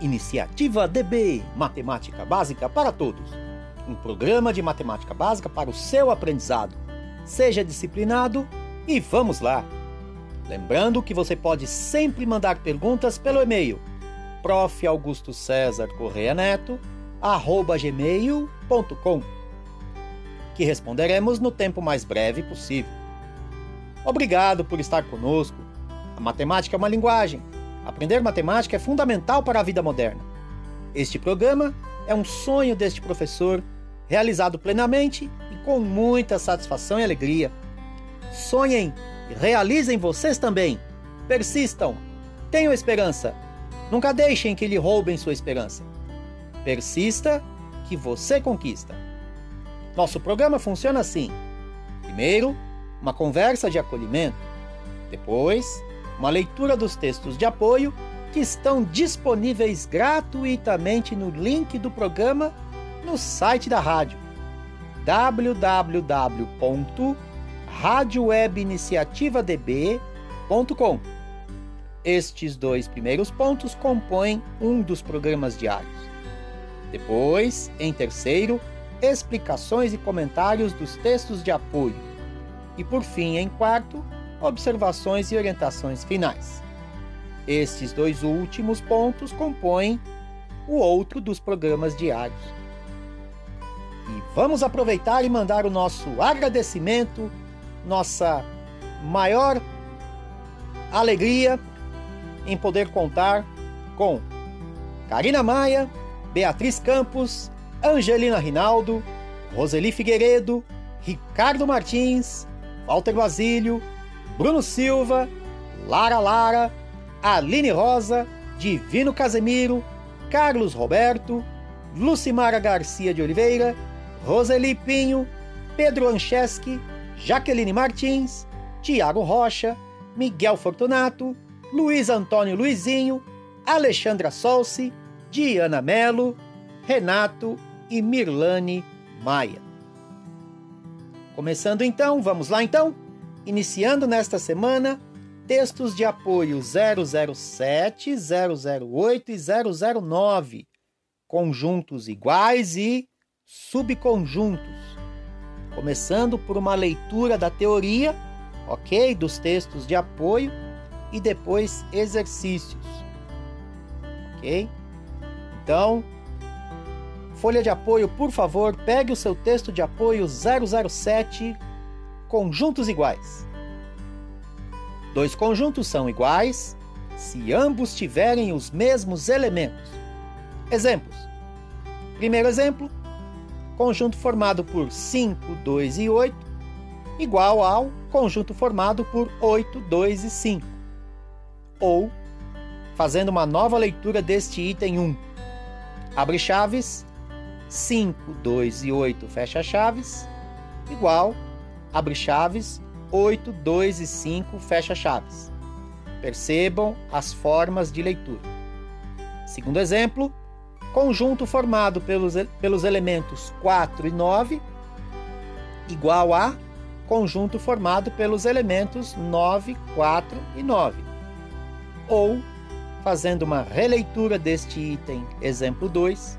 Iniciativa DB Matemática Básica para Todos um programa de matemática básica para o seu aprendizado. Seja disciplinado e vamos lá! Lembrando que você pode sempre mandar perguntas pelo e-mail prof. Augusto César Correia Neto, arroba gmail.com, que responderemos no tempo mais breve possível. Obrigado por estar conosco. A matemática é uma linguagem. Aprender matemática é fundamental para a vida moderna. Este programa é um sonho deste professor, realizado plenamente e com muita satisfação e alegria. Sonhem e realizem vocês também. Persistam, tenham esperança Nunca deixem que lhe roubem sua esperança. Persista que você conquista. Nosso programa funciona assim: primeiro, uma conversa de acolhimento, depois, uma leitura dos textos de apoio que estão disponíveis gratuitamente no link do programa no site da rádio www.radiowebiniciativadb.com estes dois primeiros pontos compõem um dos programas diários. Depois, em terceiro, explicações e comentários dos textos de apoio. E por fim, em quarto, observações e orientações finais. Estes dois últimos pontos compõem o outro dos programas diários. E vamos aproveitar e mandar o nosso agradecimento, nossa maior alegria em poder contar com Karina Maia, Beatriz Campos, Angelina Rinaldo, Roseli Figueiredo, Ricardo Martins, Walter Basílio, Bruno Silva, Lara Lara, Aline Rosa, Divino Casemiro, Carlos Roberto, Lucimara Garcia de Oliveira, Roseli Pinho, Pedro Ancheski, Jaqueline Martins, Tiago Rocha, Miguel Fortunato, Luiz Antônio Luizinho, Alexandra Solci, Diana Melo, Renato e Mirlane Maia. Começando então, vamos lá então? Iniciando nesta semana, textos de apoio 007, 008 e 009, conjuntos iguais e subconjuntos. Começando por uma leitura da teoria, ok? Dos textos de apoio e depois exercícios. Ok? Então, folha de apoio, por favor, pegue o seu texto de apoio 007, conjuntos iguais. Dois conjuntos são iguais se ambos tiverem os mesmos elementos. Exemplos. Primeiro exemplo: conjunto formado por 5, 2 e 8 igual ao conjunto formado por 8, 2 e 5 ou fazendo uma nova leitura deste item 1. Abre chaves, 5, 2 e 8 fecha chaves, igual, abre chaves, 8, 2 e 5 fecha chaves. Percebam as formas de leitura. Segundo exemplo, conjunto formado pelos, pelos elementos 4 e 9, igual a conjunto formado pelos elementos 9, 4 e 9 ou fazendo uma releitura deste item, exemplo 2,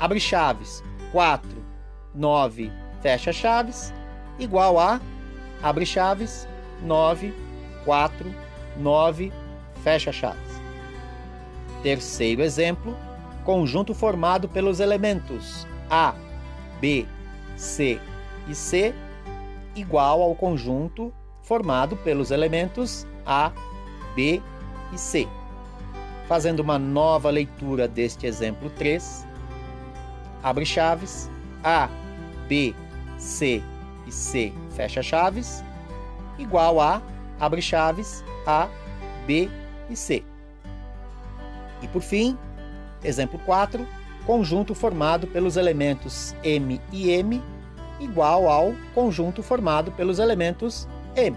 abre chaves 4, 9, fecha chaves, igual a abre chaves 9, 4, 9, fecha chaves. Terceiro exemplo, conjunto formado pelos elementos A, B, C e C, igual ao conjunto formado pelos elementos A, B e C. Fazendo uma nova leitura deste exemplo 3, abre chaves, A, B, C e C fecha chaves, igual a, abre chaves, A, B e C. E por fim, exemplo 4, conjunto formado pelos elementos M e M igual ao conjunto formado pelos elementos M.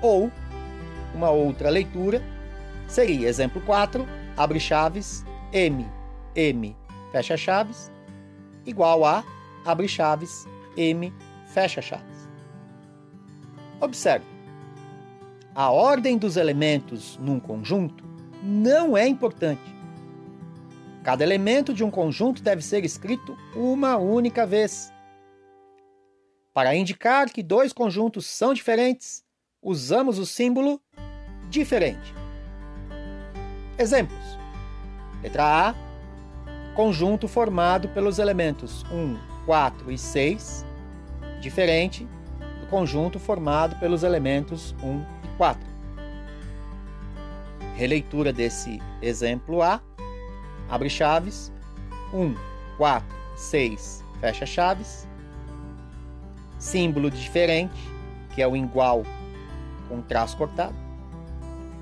Ou uma outra leitura seria exemplo 4, abre chaves, M, M, fecha chaves, igual a abre chaves, M, fecha. Observe. A ordem dos elementos num conjunto não é importante. Cada elemento de um conjunto deve ser escrito uma única vez. Para indicar que dois conjuntos são diferentes, usamos o símbolo diferente. Exemplos: letra A, conjunto formado pelos elementos 1, 4 e 6, diferente do conjunto formado pelos elementos 1 e 4. Releitura desse exemplo A, abre chaves, 1, 4, 6, fecha chaves, símbolo diferente, que é o igual com traço cortado.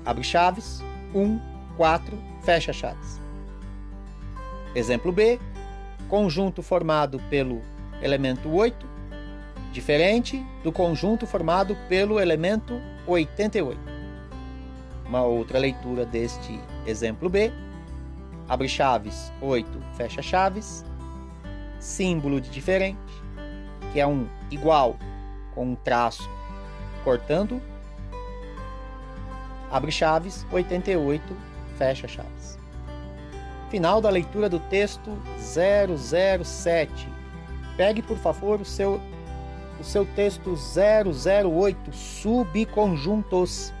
Abre chaves, 1, 4, fecha chaves. Exemplo B, conjunto formado pelo elemento 8, diferente do conjunto formado pelo elemento 88. Uma outra leitura deste exemplo B, abre chaves, 8, fecha chaves, símbolo de diferente, que é um igual com um traço cortando, abre chaves, 88, fecha chaves. Final da leitura do texto 007. Pegue, por favor, o seu, o seu texto 008, subconjuntos.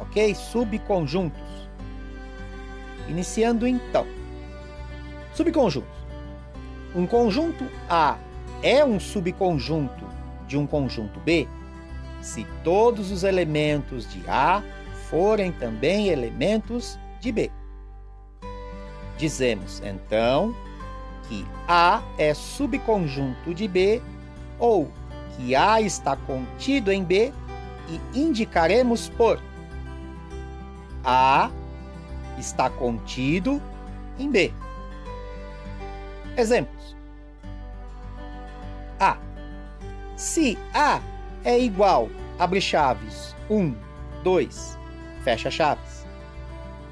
Ok? Subconjuntos. Iniciando então. Subconjuntos. Um conjunto A é um subconjunto de um conjunto B se todos os elementos de A forem também elementos de B. Dizemos então que A é subconjunto de B ou que A está contido em B e indicaremos por A está contido em B. Exemplos. A. Se A é igual, abre chaves, 1, 2, fecha chaves.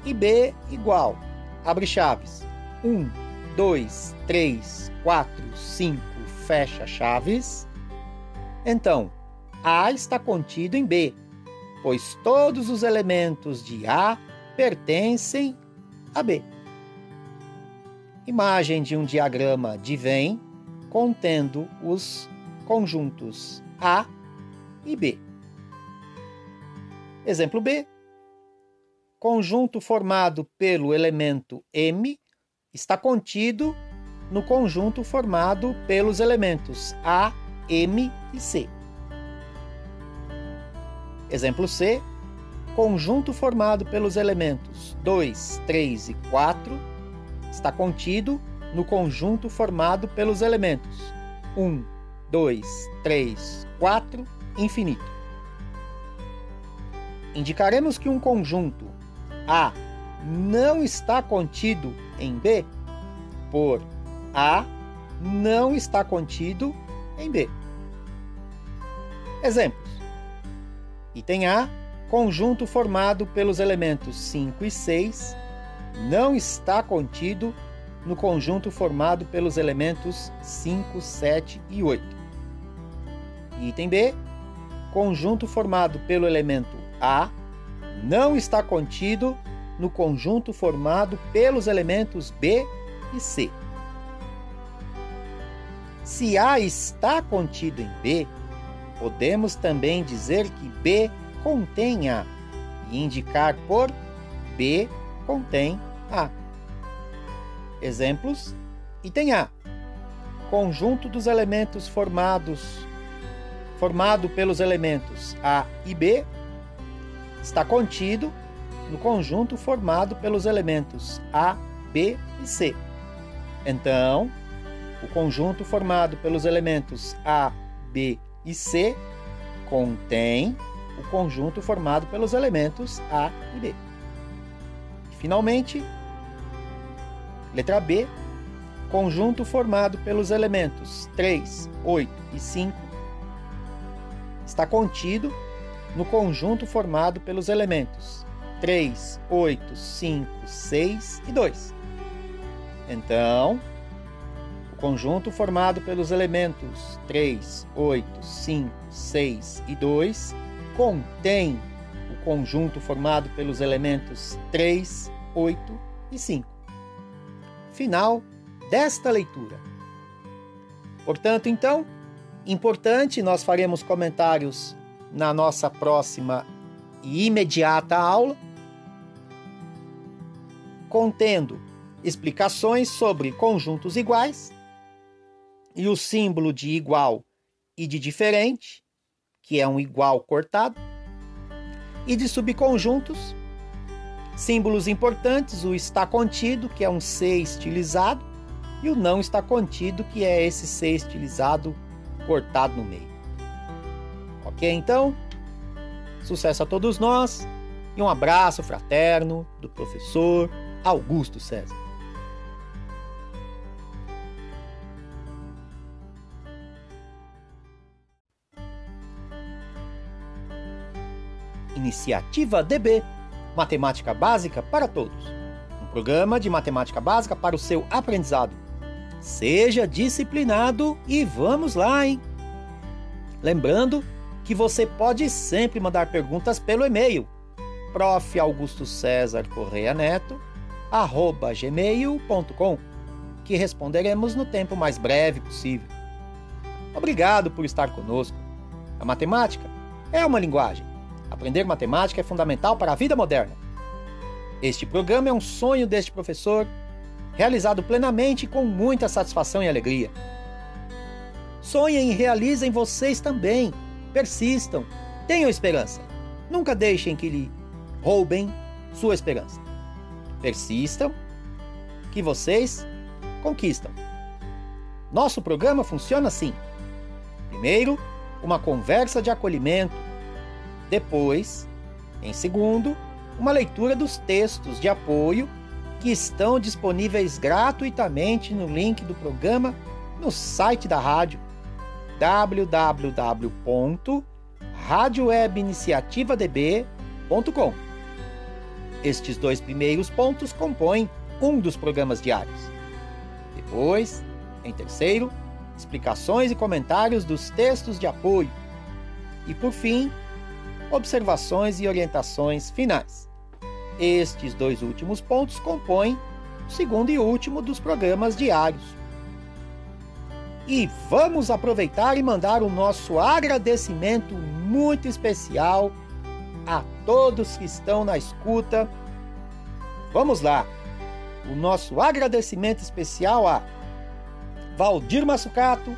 E B igual, abre chaves, 1, 2, 3, 4, 5, fecha chaves. Então, A está contido em B, pois todos os elementos de A pertencem a B imagem de um diagrama de Venn contendo os conjuntos A e B. Exemplo B. Conjunto formado pelo elemento M está contido no conjunto formado pelos elementos A, M e C. Exemplo C. Conjunto formado pelos elementos 2, 3 e 4 está contido no conjunto formado pelos elementos 1, 2, 3, 4, infinito. Indicaremos que um conjunto A não está contido em B por A não está contido em B. Exemplos: Item A, conjunto formado pelos elementos 5 e 6 não está contido no conjunto formado pelos elementos 5, 7 e 8. Item B. Conjunto formado pelo elemento A não está contido no conjunto formado pelos elementos B e C. Se A está contido em B, podemos também dizer que B contém A e indicar por B contém A. Exemplos: item A. Conjunto dos elementos formados formado pelos elementos A e B está contido no conjunto formado pelos elementos A, B e C. Então, o conjunto formado pelos elementos A, B e C contém o conjunto formado pelos elementos A e B. Finalmente, letra B, conjunto formado pelos elementos 3, 8 e 5 está contido no conjunto formado pelos elementos 3, 8, 5, 6 e 2. Então, o conjunto formado pelos elementos 3, 8, 5, 6 e 2 contém o conjunto formado pelos elementos 3, 8 e 5. Final desta leitura. Portanto, então, importante, nós faremos comentários na nossa próxima e imediata aula, contendo explicações sobre conjuntos iguais e o símbolo de igual e de diferente, que é um igual cortado, e de subconjuntos, símbolos importantes, o está contido, que é um C estilizado, e o não está contido, que é esse C estilizado cortado no meio. Ok, então? Sucesso a todos nós e um abraço fraterno do professor Augusto César. Iniciativa DB Matemática Básica para Todos um programa de matemática básica para o seu aprendizado. Seja disciplinado e vamos lá, hein? Lembrando que você pode sempre mandar perguntas pelo e-mail prof. Augusto César Correia Neto, arroba gmail.com, que responderemos no tempo mais breve possível. Obrigado por estar conosco. A matemática é uma linguagem. Aprender matemática é fundamental para a vida moderna. Este programa é um sonho deste professor, realizado plenamente com muita satisfação e alegria. Sonhem e realizem vocês também persistam, tenham esperança. Nunca deixem que lhe roubem sua esperança. Persistam, que vocês conquistam. Nosso programa funciona assim: primeiro, uma conversa de acolhimento, depois, em segundo, uma leitura dos textos de apoio que estão disponíveis gratuitamente no link do programa no site da rádio www.radiowebiniciativadb.com. Estes dois primeiros pontos compõem um dos programas diários. Depois, em terceiro, explicações e comentários dos textos de apoio. E por fim, observações e orientações finais. Estes dois últimos pontos compõem o segundo e último dos programas diários. E vamos aproveitar e mandar o nosso agradecimento muito especial a todos que estão na escuta. Vamos lá! O nosso agradecimento especial a Valdir Massucato,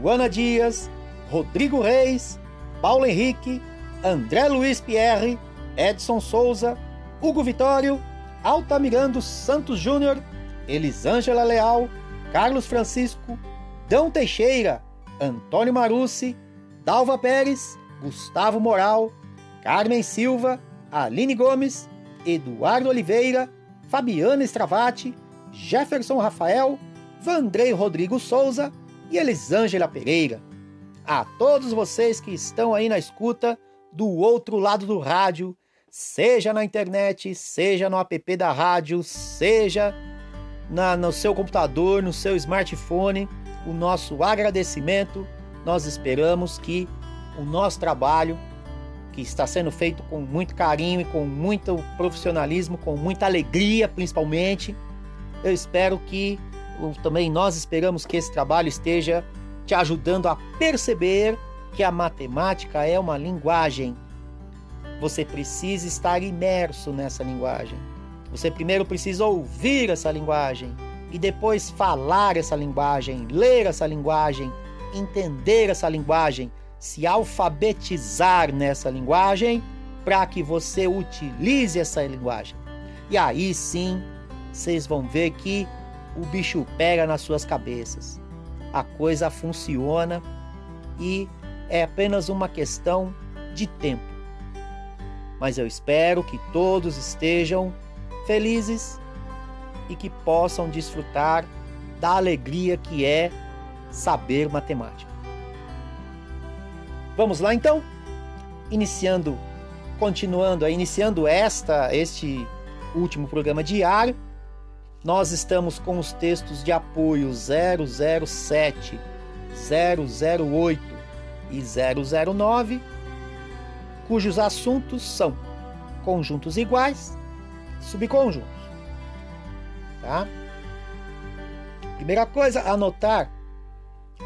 Luana Dias, Rodrigo Reis, Paulo Henrique, André Luiz Pierre, Edson Souza, Hugo Vitório, Altamirando Santos Júnior, Elisângela Leal, Carlos Francisco, Dão Teixeira, Antônio Marucci, Dalva Pérez, Gustavo Moral, Carmen Silva, Aline Gomes, Eduardo Oliveira, Fabiana Stravati, Jefferson Rafael, Vandrei Rodrigo Souza e Elisângela Pereira. A todos vocês que estão aí na escuta, do outro lado do rádio, seja na internet, seja no app da rádio, seja na, no seu computador, no seu smartphone, o nosso agradecimento. Nós esperamos que o nosso trabalho, que está sendo feito com muito carinho e com muito profissionalismo, com muita alegria principalmente, eu espero que também nós esperamos que esse trabalho esteja te ajudando a perceber que a matemática é uma linguagem. Você precisa estar imerso nessa linguagem. Você primeiro precisa ouvir essa linguagem e depois falar essa linguagem, ler essa linguagem, entender essa linguagem, se alfabetizar nessa linguagem para que você utilize essa linguagem. E aí sim, vocês vão ver que o bicho pega nas suas cabeças. A coisa funciona e é apenas uma questão de tempo. Mas eu espero que todos estejam felizes e que possam desfrutar da alegria que é saber matemática. Vamos lá então? Iniciando, continuando, iniciando esta este último programa diário, nós estamos com os textos de apoio 007, 008 e 009, cujos assuntos são conjuntos iguais, subconjuntos. Tá? Primeira coisa a notar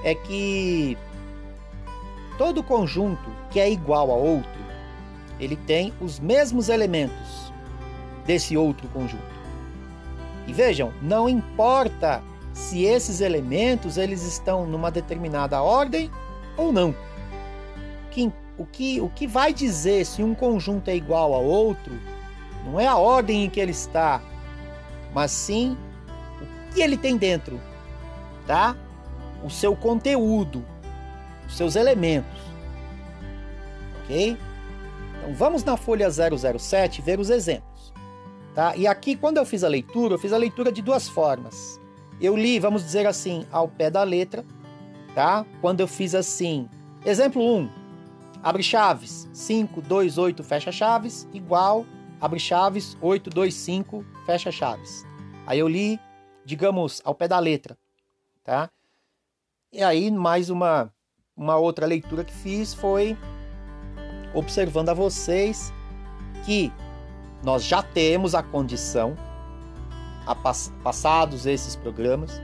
é que todo conjunto que é igual a outro, ele tem os mesmos elementos desse outro conjunto. E vejam, não importa se esses elementos eles estão numa determinada ordem ou não. O que, o que vai dizer se um conjunto é igual a outro não é a ordem em que ele está, mas sim o que ele tem dentro, tá? O seu conteúdo, os seus elementos. Ok? Então vamos na folha 007 ver os exemplos. Tá? E aqui, quando eu fiz a leitura, eu fiz a leitura de duas formas. Eu li, vamos dizer assim, ao pé da letra, tá? Quando eu fiz assim, exemplo 1, abre chaves, 5, 2, 8, fecha chaves, igual, abre chaves, 8, 2, 5, fecha chaves. Aí eu li, digamos, ao pé da letra, tá? E aí, mais uma, uma outra leitura que fiz foi observando a vocês que nós já temos a condição a pass passados esses programas.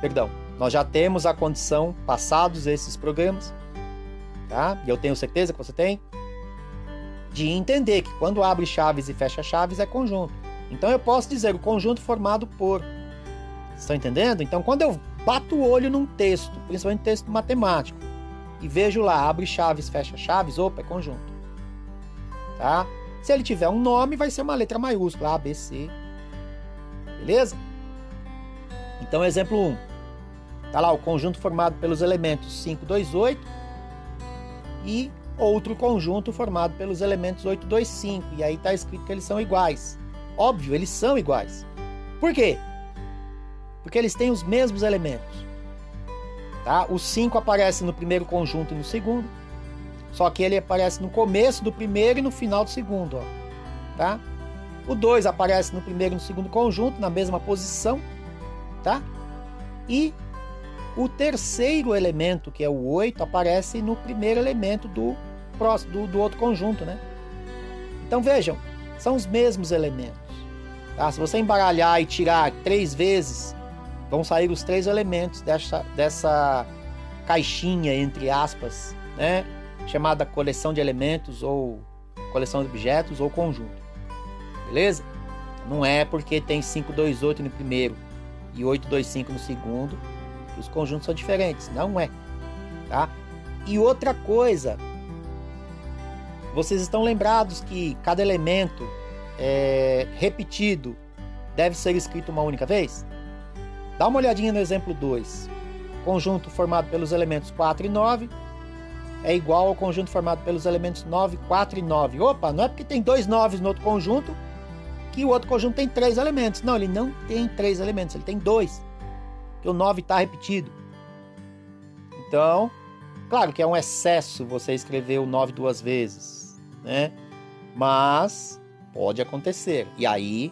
Perdão, nós já temos a condição passados esses programas, tá? E eu tenho certeza que você tem de entender que quando abre chaves e fecha chaves é conjunto. Então eu posso dizer o conjunto formado por. Estão entendendo? Então quando eu bato o olho num texto, principalmente texto matemático, e vejo lá abre chaves, fecha chaves, opa, é conjunto. Tá? Se ele tiver um nome, vai ser uma letra maiúscula, A, B, C. Beleza? Então, exemplo 1. Tá lá o conjunto formado pelos elementos 5, 2, 8 e outro conjunto formado pelos elementos 8, 2, 5. E aí está escrito que eles são iguais. Óbvio, eles são iguais. Por quê? Porque eles têm os mesmos elementos. Tá? O 5 aparece no primeiro conjunto e no segundo. Só que ele aparece no começo do primeiro e no final do segundo, ó, tá? O 2 aparece no primeiro e no segundo conjunto, na mesma posição, tá? E o terceiro elemento, que é o 8, aparece no primeiro elemento do, próximo, do, do outro conjunto, né? Então vejam, são os mesmos elementos. Tá? Se você embaralhar e tirar três vezes, vão sair os três elementos dessa, dessa caixinha, entre aspas, né? chamada coleção de elementos ou coleção de objetos ou conjunto. Beleza? Não é porque tem 528 no primeiro e 825 no segundo que os conjuntos são diferentes. Não é. Tá? E outra coisa, vocês estão lembrados que cada elemento é, repetido deve ser escrito uma única vez? Dá uma olhadinha no exemplo 2. Conjunto formado pelos elementos 4 e 9 é igual ao conjunto formado pelos elementos 9, 4 e 9. Opa, não é porque tem dois 9 no outro conjunto que o outro conjunto tem três elementos. Não, ele não tem três elementos, ele tem dois. Porque o 9 está repetido. Então, claro que é um excesso você escrever o 9 duas vezes, né? Mas pode acontecer. E aí,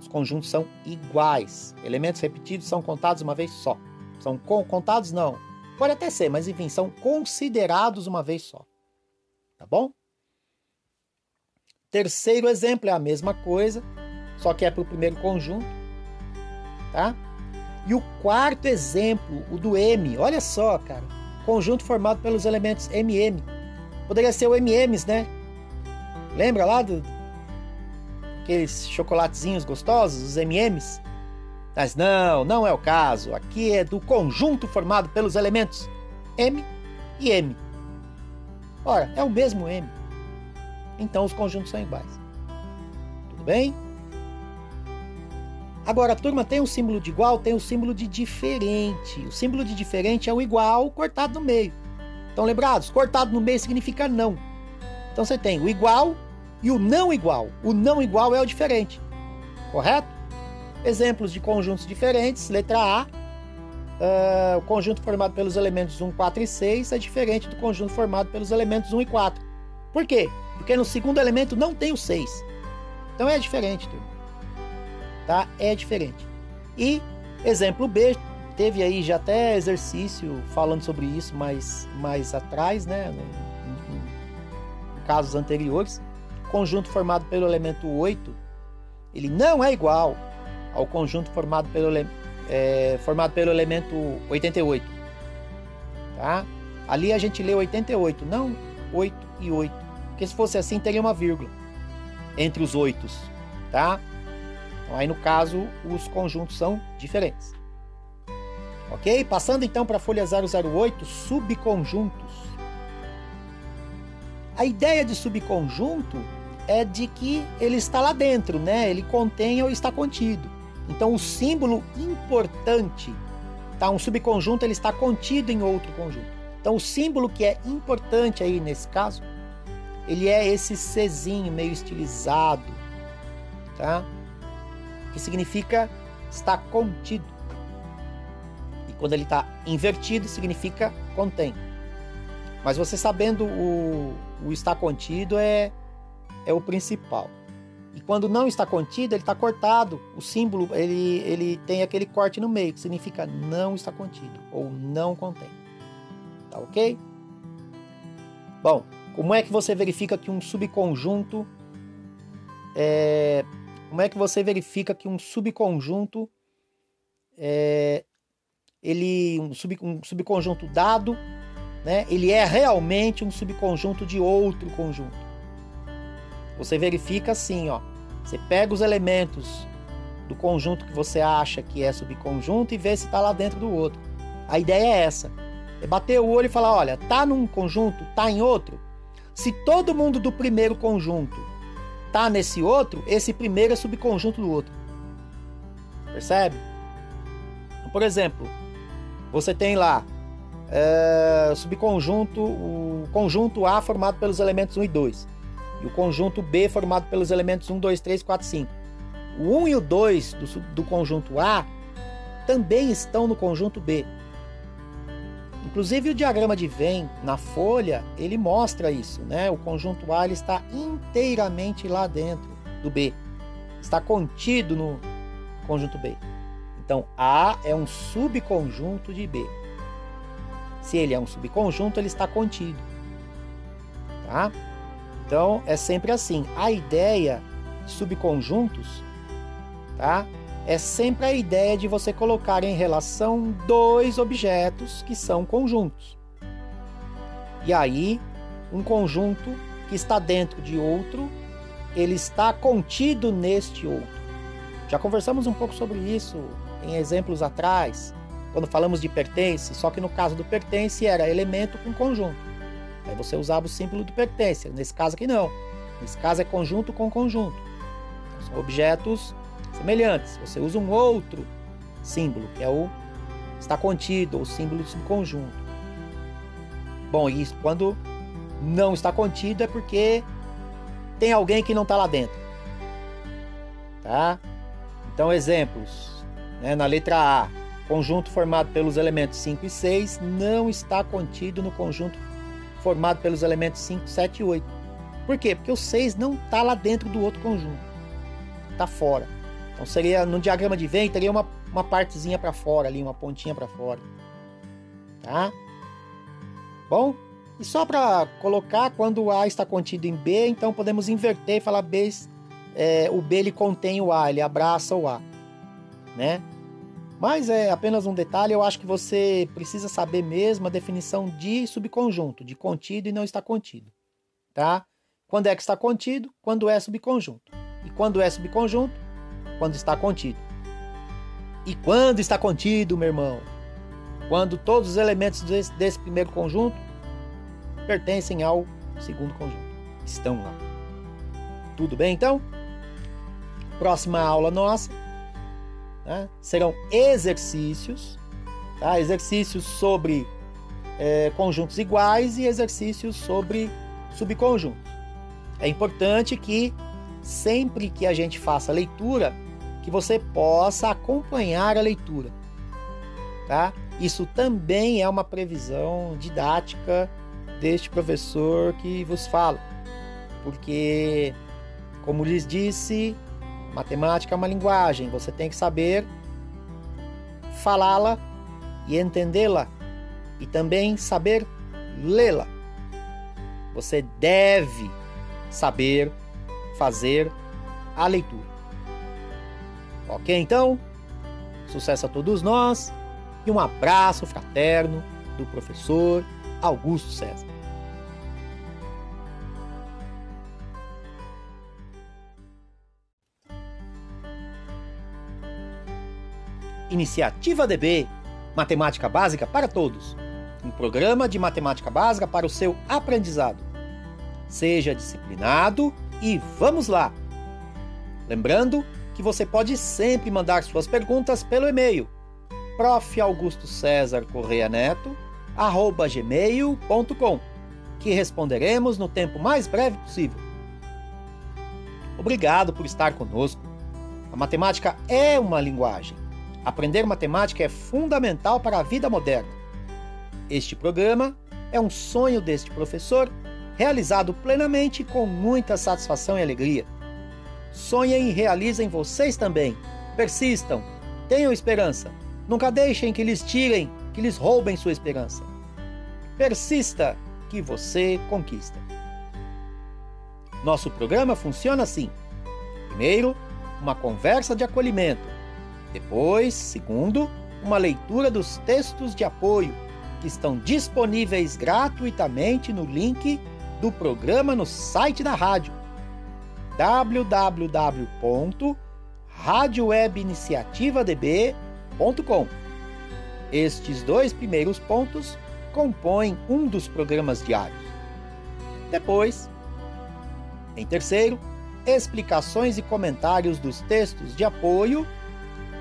os conjuntos são iguais. Elementos repetidos são contados uma vez só. São contados não, Pode até ser, mas enfim, são considerados uma vez só. Tá bom? Terceiro exemplo é a mesma coisa, só que é para o primeiro conjunto. Tá? E o quarto exemplo, o do M, olha só, cara. Conjunto formado pelos elementos MM. Poderia ser o MMs, né? Lembra lá do aqueles chocolatezinhos gostosos, os MMs? Mas não, não é o caso. Aqui é do conjunto formado pelos elementos M e M. Ora, é o mesmo M. Então os conjuntos são iguais. Tudo bem? Agora, turma, tem o símbolo de igual, tem o símbolo de diferente. O símbolo de diferente é o igual cortado no meio. Estão lembrados? Cortado no meio significa não. Então você tem o igual e o não igual. O não igual é o diferente. Correto? Exemplos de conjuntos diferentes, letra A. Uh, o conjunto formado pelos elementos 1, 4 e 6 é diferente do conjunto formado pelos elementos 1 e 4. Por quê? Porque no segundo elemento não tem o 6. Então é diferente, turma. Tá? É diferente. E exemplo B, teve aí já até exercício falando sobre isso mais, mais atrás, né? Casos anteriores. Conjunto formado pelo elemento 8 ele não é igual ao conjunto formado pelo, é, formado pelo elemento 88. Tá? Ali a gente lê 88, não 8 e 8. Porque se fosse assim, teria uma vírgula entre os oitos. Tá? Então, aí no caso, os conjuntos são diferentes. Ok? Passando então para a folha 008, subconjuntos. A ideia de subconjunto é de que ele está lá dentro, né? Ele contém ou está contido. Então o símbolo importante, tá? Um subconjunto ele está contido em outro conjunto. Então o símbolo que é importante aí nesse caso, ele é esse Czinho meio estilizado, tá? Que significa está contido. E quando ele está invertido, significa contém. Mas você sabendo o, o está contido é, é o principal. E quando não está contido, ele está cortado. O símbolo ele, ele tem aquele corte no meio, que significa não está contido ou não contém. Tá ok? Bom, como é que você verifica que um subconjunto é, como é que você verifica que um subconjunto é, ele um, sub, um subconjunto dado, né? Ele é realmente um subconjunto de outro conjunto. Você verifica assim, ó. Você pega os elementos do conjunto que você acha que é subconjunto e vê se está lá dentro do outro. A ideia é essa. É bater o olho e falar, olha, tá num conjunto, tá em outro. Se todo mundo do primeiro conjunto tá nesse outro, esse primeiro é subconjunto do outro. Percebe? Por exemplo, você tem lá é, subconjunto, o conjunto A formado pelos elementos 1 e 2 e o conjunto B formado pelos elementos 1, 2, 3, 4, 5. O 1 e o 2 do, do conjunto A também estão no conjunto B. Inclusive o diagrama de Venn na folha, ele mostra isso, né? O conjunto A ele está inteiramente lá dentro do B. Está contido no conjunto B. Então A é um subconjunto de B. Se ele é um subconjunto, ele está contido. Tá? Então é sempre assim. A ideia de subconjuntos, tá? É sempre a ideia de você colocar em relação dois objetos que são conjuntos. E aí, um conjunto que está dentro de outro, ele está contido neste outro. Já conversamos um pouco sobre isso em exemplos atrás, quando falamos de pertence, só que no caso do pertence era elemento com conjunto. Aí você usava o símbolo do pertence. Nesse caso aqui não. Nesse caso é conjunto com conjunto. São objetos semelhantes. Você usa um outro símbolo, que é o está contido, ou símbolo de subconjunto. Bom, isso quando não está contido é porque tem alguém que não está lá dentro. Tá? Então, exemplos. Né? Na letra A, conjunto formado pelos elementos 5 e 6 não está contido no conjunto formado pelos elementos 5, 7 e 8. Por quê? Porque o 6 não está lá dentro do outro conjunto. Está fora. Então seria no diagrama de Venn teria uma, uma partezinha para fora ali, uma pontinha para fora. Tá? Bom, e só para colocar quando o A está contido em B, então podemos inverter e falar B, é, o B ele contém o A, ele abraça o A, né? Mas é apenas um detalhe, eu acho que você precisa saber mesmo a definição de subconjunto, de contido e não está contido, tá? Quando é que está contido? Quando é subconjunto. E quando é subconjunto? Quando está contido. E quando está contido, meu irmão? Quando todos os elementos desse, desse primeiro conjunto pertencem ao segundo conjunto. Estão lá. Tudo bem, então? Próxima aula nossa né? serão exercícios, tá? exercícios sobre é, conjuntos iguais e exercícios sobre subconjuntos. É importante que sempre que a gente faça a leitura, que você possa acompanhar a leitura, tá? Isso também é uma previsão didática deste professor que vos fala, porque, como lhes disse, Matemática é uma linguagem, você tem que saber falá-la e entendê-la e também saber lê-la. Você deve saber fazer a leitura. Ok, então? Sucesso a todos nós e um abraço fraterno do professor Augusto César. Iniciativa DB Matemática Básica para Todos um programa de matemática básica para o seu aprendizado. Seja disciplinado e vamos lá! Lembrando que você pode sempre mandar suas perguntas pelo e-mail prof. Augusto César Correia Neto, arroba gmail.com, que responderemos no tempo mais breve possível. Obrigado por estar conosco. A matemática é uma linguagem. Aprender matemática é fundamental para a vida moderna. Este programa é um sonho deste professor, realizado plenamente com muita satisfação e alegria. Sonhem e realizem vocês também. Persistam, tenham esperança. Nunca deixem que lhes tirem, que lhes roubem sua esperança. Persista, que você conquista. Nosso programa funciona assim: primeiro, uma conversa de acolhimento. Depois, segundo, uma leitura dos textos de apoio que estão disponíveis gratuitamente no link do programa no site da rádio www.radiowebiniciativadb.com. Estes dois primeiros pontos compõem um dos programas diários. Depois, em terceiro, explicações e comentários dos textos de apoio.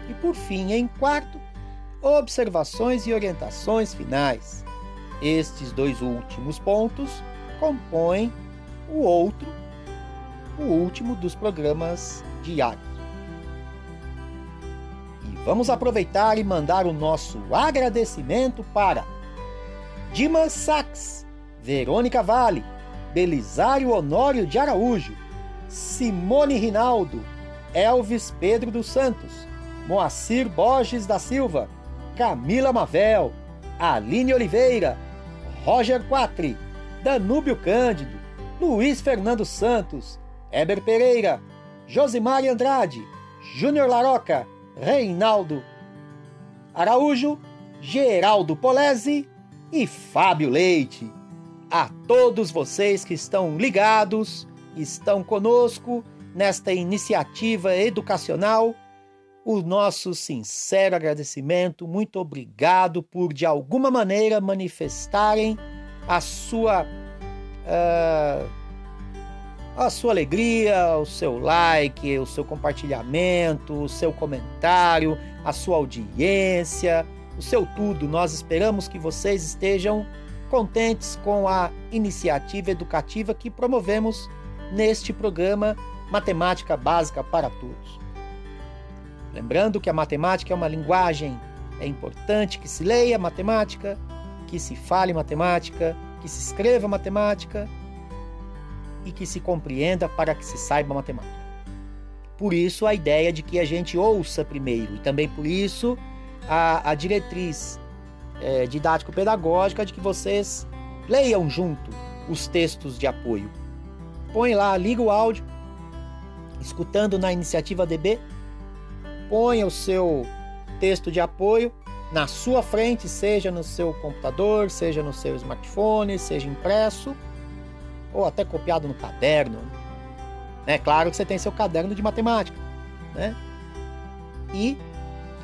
E por fim, em quarto, observações e orientações finais. Estes dois últimos pontos compõem o outro, o último dos programas diários. E vamos aproveitar e mandar o nosso agradecimento para Dimas Sachs, Verônica Vale, Belisário Honório de Araújo, Simone Rinaldo, Elvis Pedro dos Santos, Moacir Borges da Silva, Camila Mavel, Aline Oliveira, Roger Quatri, Danúbio Cândido, Luiz Fernando Santos, Eber Pereira, Josimar Andrade, Júnior Laroca, Reinaldo Araújo, Geraldo Polese e Fábio Leite. A todos vocês que estão ligados, estão conosco nesta iniciativa educacional o nosso sincero agradecimento. Muito obrigado por, de alguma maneira, manifestarem a sua. Uh, a sua alegria, o seu like, o seu compartilhamento, o seu comentário, a sua audiência, o seu tudo. Nós esperamos que vocês estejam contentes com a iniciativa educativa que promovemos neste programa Matemática Básica para Todos. Lembrando que a matemática é uma linguagem, é importante que se leia matemática, que se fale matemática, que se escreva matemática e que se compreenda para que se saiba matemática. Por isso a ideia de que a gente ouça primeiro e também por isso a, a diretriz é, didático-pedagógica de que vocês leiam junto os textos de apoio. Põe lá, liga o áudio, escutando na iniciativa DB ponha o seu texto de apoio na sua frente, seja no seu computador, seja no seu smartphone, seja impresso ou até copiado no caderno. É claro que você tem seu caderno de matemática, né? E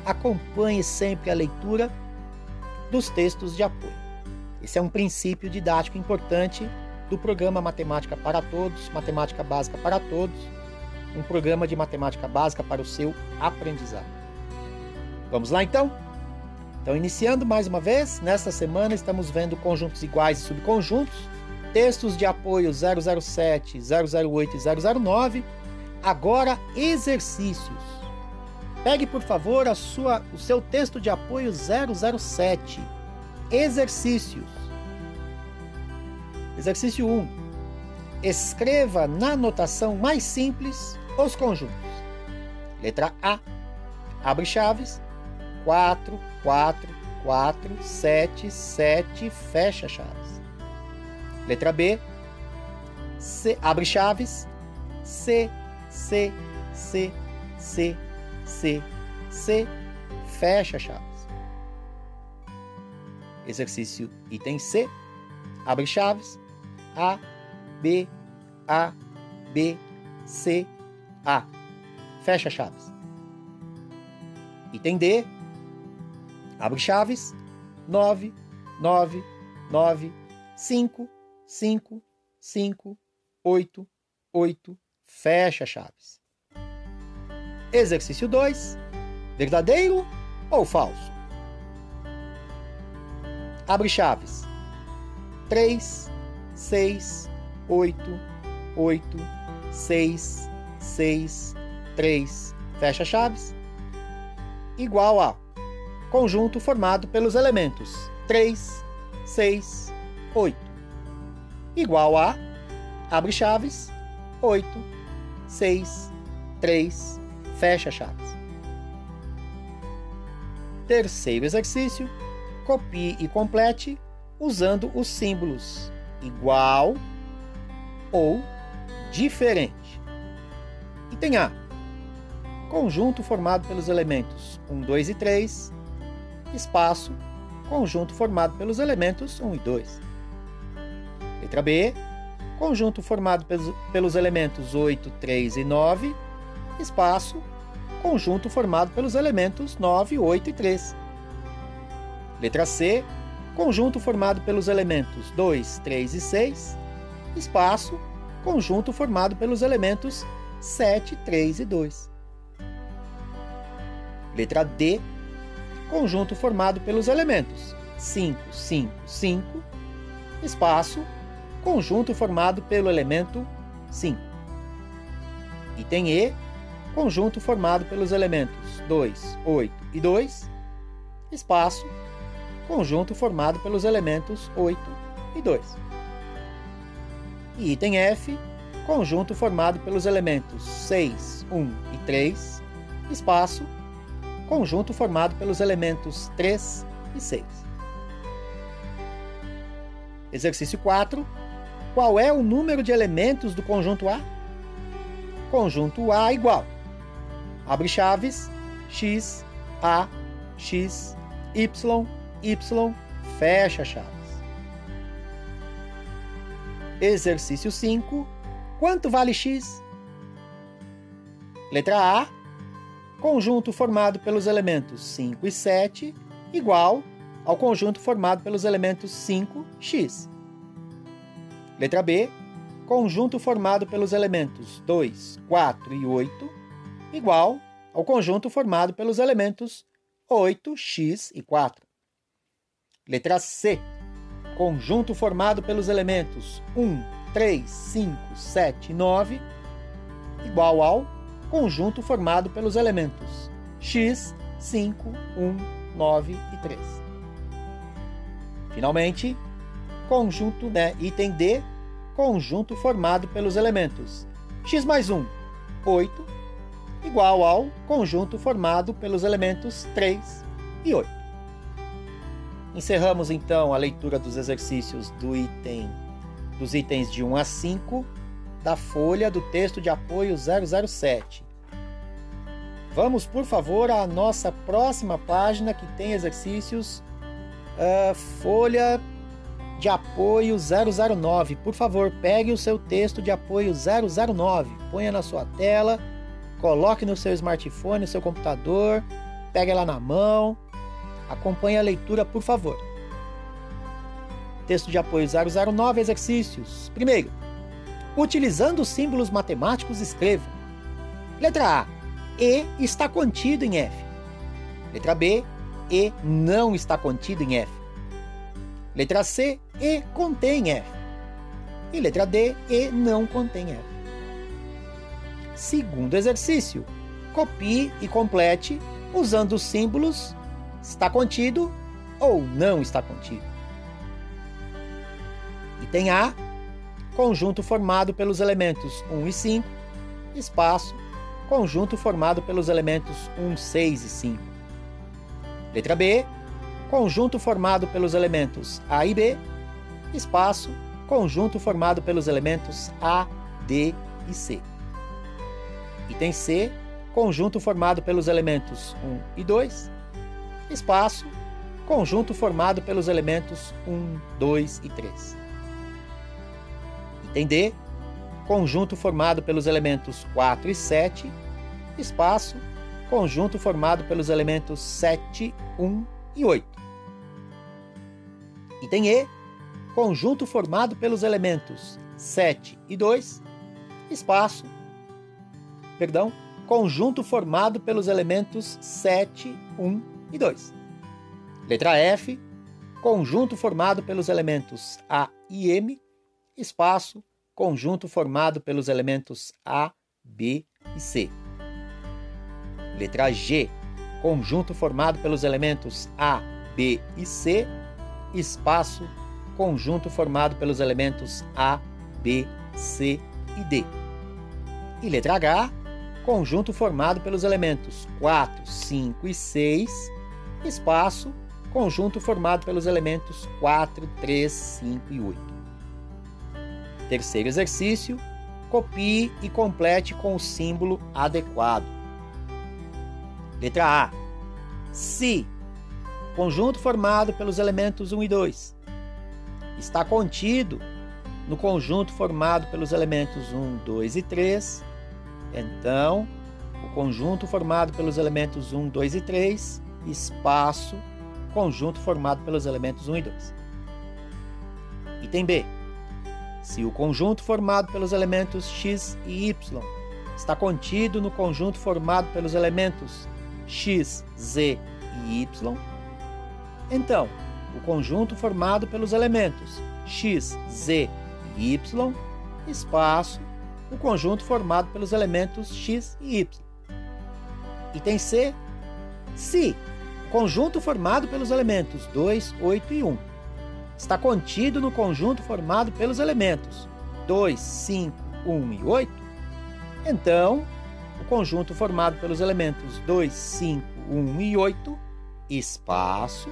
acompanhe sempre a leitura dos textos de apoio. Esse é um princípio didático importante do programa Matemática para Todos, Matemática Básica para Todos, um programa de matemática básica para o seu aprendizado. Vamos lá então? Então, iniciando mais uma vez, nesta semana estamos vendo conjuntos iguais e subconjuntos, textos de apoio 007, 008 e 009. Agora, exercícios. Pegue, por favor, a sua, o seu texto de apoio 007. Exercícios. Exercício 1. Escreva na notação mais simples os conjuntos. Letra A. Abre chaves. 4, 4, 4, 7, 7, fecha chaves. Letra B. C, abre chaves. C, C, C, C, C, C, fecha chaves. Exercício item C, abre chaves, A, B, A, B, C, A, fecha chaves. Item D, abre chaves, 9, 9, 9, 5, 5, 5, 8, 8, fecha chaves. Exercício 2, verdadeiro ou falso? Abre chaves. 3, 6, 8, 8, 6, 6, 3. Fecha chaves. Igual a conjunto formado pelos elementos 3, 6, 8. Igual a abre chaves 8, 6, 3. Fecha chaves. Terceiro exercício copie e complete usando os símbolos igual ou diferente. Item A. Conjunto formado pelos elementos 1, 2 e 3, espaço, conjunto formado pelos elementos 1 e 2. Letra B. Conjunto formado pelos elementos 8, 3 e 9, espaço, conjunto formado pelos elementos 9, 8 e 3. Letra C. Conjunto formado pelos elementos 2, 3 e 6. Espaço. Conjunto formado pelos elementos 7, 3 e 2. Letra D. Conjunto formado pelos elementos 5, 5, 5. Espaço. Conjunto formado pelo elemento 5. Item E. Conjunto formado pelos elementos 2, 8 e 2. Espaço conjunto formado pelos elementos 8 e 2. E item F, conjunto formado pelos elementos 6, 1 e 3, espaço, conjunto formado pelos elementos 3 e 6. Exercício 4. Qual é o número de elementos do conjunto A? Conjunto A igual. Abre chaves, x, a, x, y, Y fecha chaves. Exercício 5. Quanto vale x? Letra A. Conjunto formado pelos elementos 5 e 7 igual ao conjunto formado pelos elementos 5x. Letra B. Conjunto formado pelos elementos 2, 4 e 8 igual ao conjunto formado pelos elementos 8x e 4. Letra C. Conjunto formado pelos elementos 1, 3, 5, 7 e 9, igual ao conjunto formado pelos elementos x, 5, 1, 9 e 3. Finalmente, conjunto, né, item D, conjunto formado pelos elementos x mais 1, 8, igual ao conjunto formado pelos elementos 3 e 8. Encerramos então a leitura dos exercícios do item dos itens de 1 a 5 da folha do texto de apoio 007. Vamos, por favor, à nossa próxima página que tem exercícios uh, folha de apoio 009. Por favor, pegue o seu texto de apoio 009, ponha na sua tela, coloque no seu smartphone, no seu computador, pegue ela na mão Acompanhe a leitura, por favor. Texto de apoio 009, exercícios. Primeiro, utilizando símbolos matemáticos, escreva. Letra A. E está contido em F. Letra B. E não está contido em F. Letra C. E contém F. E letra D. E não contém F. Segundo exercício. Copie e complete usando os símbolos está contido ou não está contido. Item A, conjunto formado pelos elementos 1 e 5, espaço, conjunto formado pelos elementos 1, 6 e 5. Letra B, conjunto formado pelos elementos A e B, espaço, conjunto formado pelos elementos A, D e C. Item C, conjunto formado pelos elementos 1 e 2, espaço, conjunto formado pelos elementos 1, 2 e 3. Item D, conjunto formado pelos elementos 4 e 7, espaço, conjunto formado pelos elementos 7, 1 e 8. Item E, conjunto formado pelos elementos 7 e 2, espaço, perdão, conjunto formado pelos elementos 7, 1 e 2. Letra F, conjunto formado pelos elementos A e M, espaço, conjunto formado pelos elementos A, B e C. Letra G, conjunto formado pelos elementos A, B e C, espaço, conjunto formado pelos elementos A, B, C e D. E letra H, conjunto formado pelos elementos 4, 5 e 6, espaço, conjunto formado pelos elementos 4, 3, 5 e 8. Terceiro exercício, copie e complete com o símbolo adequado. Letra A. Se conjunto formado pelos elementos 1 e 2 está contido no conjunto formado pelos elementos 1, 2 e 3, então o conjunto formado pelos elementos 1, 2 e 3, espaço, conjunto formado pelos elementos 1 e 2. Item B. Se o conjunto formado pelos elementos x e y está contido no conjunto formado pelos elementos x, z e y, então o conjunto formado pelos elementos x, z e y, espaço, o conjunto formado pelos elementos x e y. Item C. Se conjunto formado pelos elementos 2, 8 e 1 está contido no conjunto formado pelos elementos 2, 5, 1 e 8, então o conjunto formado pelos elementos 2, 5, 1 e 8, espaço,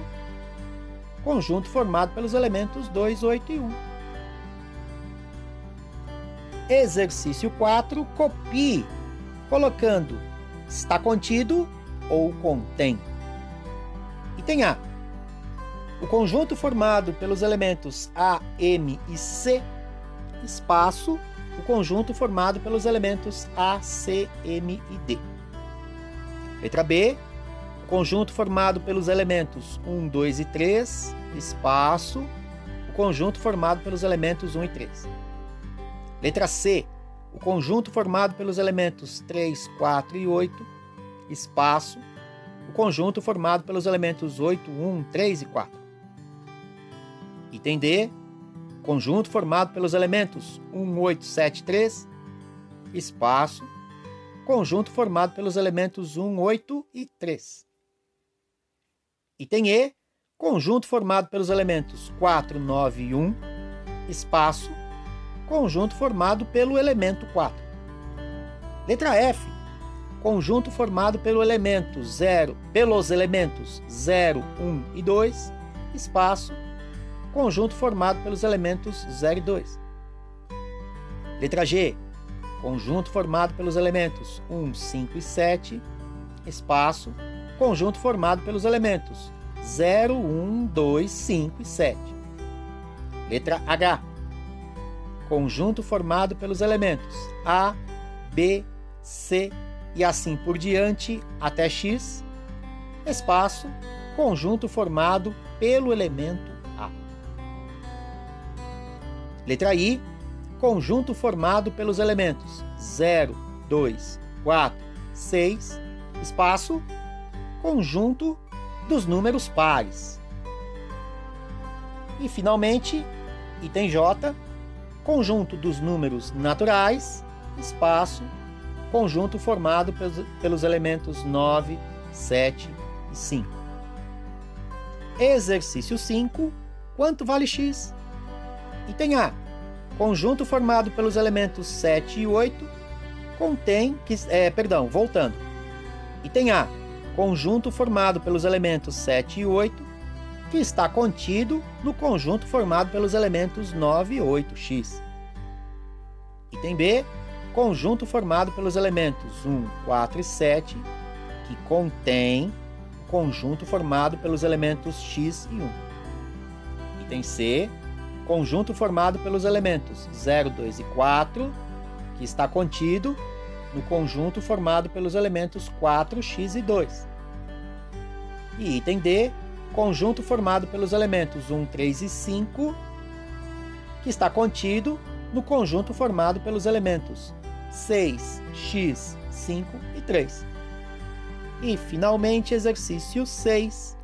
conjunto formado pelos elementos 2, 8 e 1. Exercício 4, copie, colocando está contido ou contém. Item A o conjunto formado pelos elementos A, M e C, espaço, o conjunto formado pelos elementos A, C, M e D. Letra B, o conjunto formado pelos elementos 1, 2 e 3, espaço, o conjunto formado pelos elementos 1 e 3. Letra C, o conjunto formado pelos elementos 3, 4 e 8, espaço, o conjunto formado pelos elementos 8, 1, 3 e 4. Item D, conjunto formado pelos elementos 1, 8, 7, 3, espaço, conjunto formado pelos elementos 1, 8 e 3. Item E, conjunto formado pelos elementos 4, 9 e 1, espaço, conjunto formado pelo elemento 4. Letra F, conjunto formado pelo elemento 0, pelos elementos 0, 1 e 2, espaço, conjunto formado pelos elementos 0 e 2. Letra G, conjunto formado pelos elementos 1, 5 e 7, espaço, conjunto formado pelos elementos 0, 1, 2, 5 e 7. Letra H, conjunto formado pelos elementos A, B, C e assim por diante até X, espaço, conjunto formado pelo elemento Letra I, conjunto formado pelos elementos 0, 2, 4, 6, espaço, conjunto dos números pares. E finalmente, item J, conjunto dos números naturais, espaço, conjunto formado pelos, pelos elementos 9, 7 e 5. Exercício 5. Quanto vale x? Item A. Conjunto formado pelos elementos 7 e 8 contém que é, perdão, voltando. Item A. Conjunto formado pelos elementos 7 e 8 que está contido no conjunto formado pelos elementos 9 e 8x. Item B. conjunto formado pelos elementos 1, 4 e 7, que contém o conjunto formado pelos elementos x e 1. Item C, conjunto formado pelos elementos 0, 2 e 4, que está contido no conjunto formado pelos elementos 4, x e 2. E item D, conjunto formado pelos elementos 1, 3 e 5, que está contido no conjunto formado pelos elementos 6, x, 5 e 3. E, finalmente, exercício 6.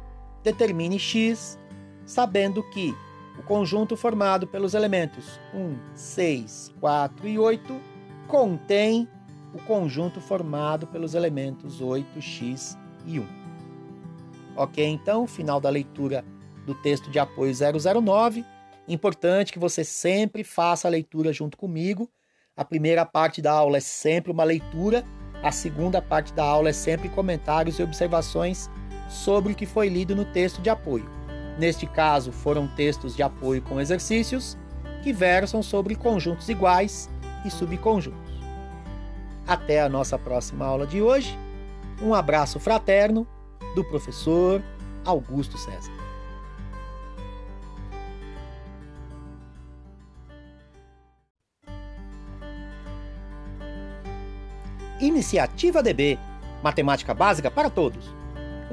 Determine x, sabendo que o conjunto formado pelos elementos 1, 6, 4 e 8 contém o conjunto formado pelos elementos 8x e 1. Ok, então, final da leitura do texto de apoio 009. Importante que você sempre faça a leitura junto comigo. A primeira parte da aula é sempre uma leitura, a segunda parte da aula é sempre comentários e observações sobre o que foi lido no texto de apoio. Neste caso, foram textos de apoio com exercícios que versam sobre conjuntos iguais e subconjuntos. Até a nossa próxima aula de hoje. Um abraço fraterno do professor Augusto César. Iniciativa DB Matemática Básica para Todos